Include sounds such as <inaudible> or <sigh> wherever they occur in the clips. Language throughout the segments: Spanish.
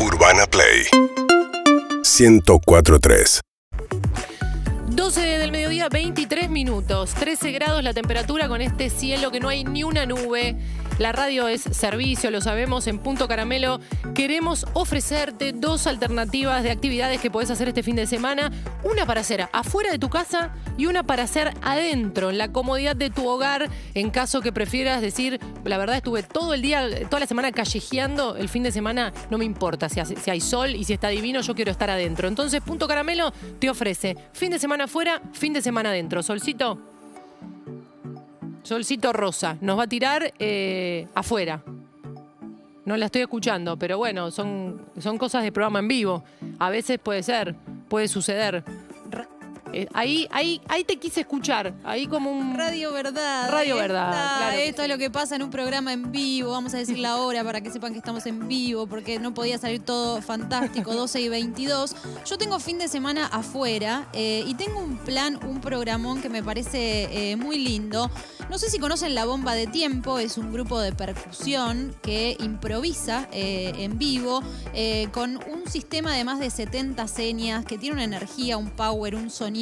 Urbana Play 1043 12 del mediodía, 23 minutos, 13 grados la temperatura con este cielo que no hay ni una nube. La radio es servicio, lo sabemos, en Punto Caramelo queremos ofrecerte dos alternativas de actividades que podés hacer este fin de semana. Una para hacer afuera de tu casa y una para hacer adentro, en la comodidad de tu hogar, en caso que prefieras decir, la verdad estuve todo el día, toda la semana callejeando, el fin de semana no me importa si, si hay sol y si está divino, yo quiero estar adentro. Entonces Punto Caramelo te ofrece fin de semana afuera, fin de semana adentro. Solcito. Solcito Rosa nos va a tirar eh, afuera. No la estoy escuchando, pero bueno, son, son cosas de programa en vivo. A veces puede ser, puede suceder. Eh, ahí, ahí, ahí te quise escuchar, ahí como un... Radio Verdad. Radio ahí Verdad, está. claro que Esto es lo que pasa en un programa en vivo. Vamos a decir la hora para que sepan que estamos en vivo, porque no podía salir todo fantástico, <laughs> 12 y 22. Yo tengo fin de semana afuera eh, y tengo un plan, un programón que me parece eh, muy lindo. No sé si conocen La Bomba de Tiempo, es un grupo de percusión que improvisa eh, en vivo eh, con un sistema de más de 70 señas que tiene una energía, un power, un sonido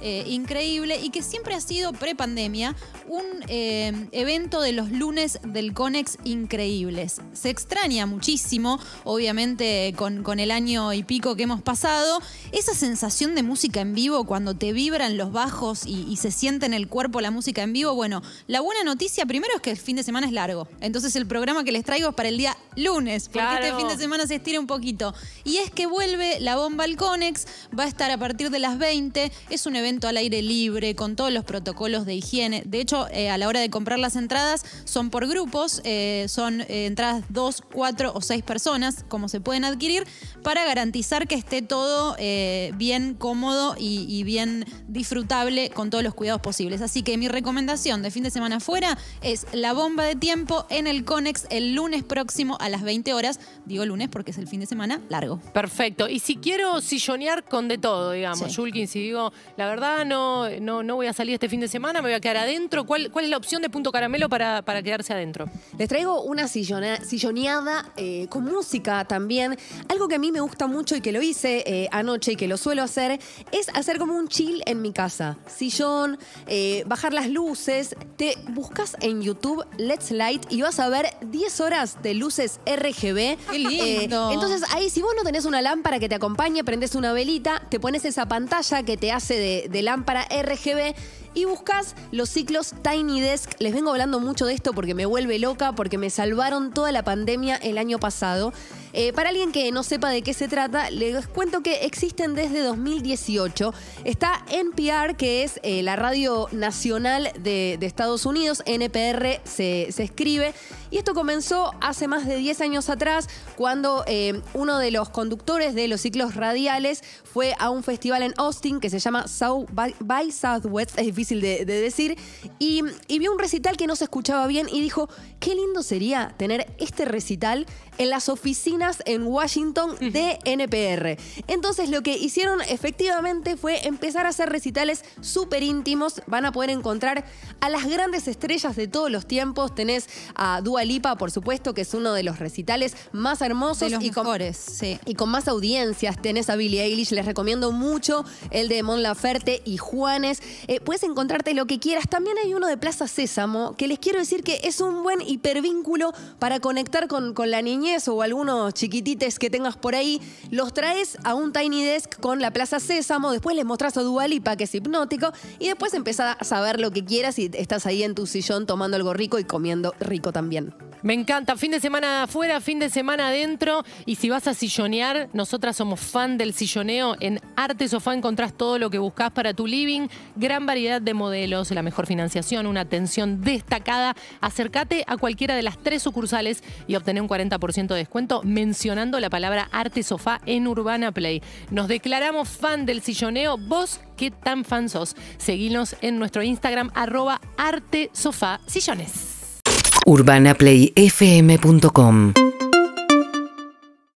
eh, increíble y que siempre ha sido pre-pandemia un eh, evento de los lunes del Conex increíbles. Se extraña muchísimo, obviamente con, con el año y pico que hemos pasado, esa sensación de música en vivo cuando te vibran los bajos y, y se siente en el cuerpo la música en vivo. Bueno, la buena noticia primero es que el fin de semana es largo. Entonces el programa que les traigo es para el día lunes, porque Claro. este fin de semana se estira un poquito. Y es que vuelve la bomba al Conex, va a estar a partir de las 20. Es un evento al aire libre, con todos los protocolos de higiene. De hecho, eh, a la hora de comprar las entradas, son por grupos, eh, son eh, entradas dos, cuatro o seis personas, como se pueden adquirir, para garantizar que esté todo eh, bien cómodo y, y bien disfrutable con todos los cuidados posibles. Así que mi recomendación de fin de semana fuera es la bomba de tiempo en el Conex el lunes próximo a las 20 horas. Digo lunes porque es el fin de semana largo. Perfecto. Y si quiero sillonear con de todo, digamos, Sí. Julkin, si digo, la verdad no, no, no voy a salir este fin de semana, me voy a quedar adentro, ¿cuál, cuál es la opción de Punto Caramelo para, para quedarse adentro? Les traigo una sillona- silloneada eh, con música también. Algo que a mí me gusta mucho y que lo hice eh, anoche y que lo suelo hacer es hacer como un chill en mi casa. Sillón, eh, bajar las luces. Te buscas en YouTube Let's Light y vas a ver 10 horas de luces RGB. ¡Qué lindo! Eh, entonces ahí si vos no tenés una lámpara que te acompañe, prendes una velita, te pones esa pantalla que te hace de, lámpara RGB y buscas los ciclos Tiny Desk. Les vengo hablando mucho de esto porque me vuelve loca, porque me salvaron toda la pandemia el año pasado. Eh, para alguien que no sepa de qué se trata, les cuento que existen desde 2018. Está NPR, que es eh, la radio nacional de, Estados Unidos, NPR se, se escribe. Y esto comenzó hace más de 10 años atrás, cuando eh, uno de los conductores de los ciclos radiales fue a un festival en Austin que se llama South by, by Southwest, es difícil de, de decir, y, y vio un recital que no se escuchaba bien y dijo, qué lindo sería tener este recital en las oficinas en Washington de NPR. Entonces lo que hicieron efectivamente fue empezar a hacer recitales súper íntimos. Van a poder encontrar a las grandes estrellas de todos los tiempos. Tenés a Dua Lipa, por supuesto, que es uno de los recitales más hermosos De los y con, mejores, sí. y con más audiencias. Tenés a Billie Eilish, les recomiendo mucho el de Mon Laferte y Juanes. Eh, puedes encontrarte lo que quieras. También hay uno de Plaza Sésamo, que les quiero decir que es un buen hipervínculo para conectar con, con la niñez o algunos chiquitites que tengas por ahí. Los traes a un Tiny Desk con la Plaza Sésamo, después les mostrás a Dua Lipa, que es hipnótico, y después empezás a saber lo que quieras y estás ahí en tu sillón tomando algo rico y comiendo rico también. Me encanta. Fin de semana afuera, fin de semana adentro. Y si vas a sillonear, nosotras somos fan del silloneo. En Arte Sofá encontrás todo lo que buscas para tu living. Gran variedad de modelos, la mejor financiación, una atención destacada. Acércate a cualquiera de las tres sucursales y obtener un 40% de descuento mencionando la palabra Arte Sofá en Urbana Play. Nos declaramos fan del silloneo. ¿Vos qué tan fan sos? Seguinos en nuestro Instagram, arroba Arte Sofá Sillones. urbanaplayfm.com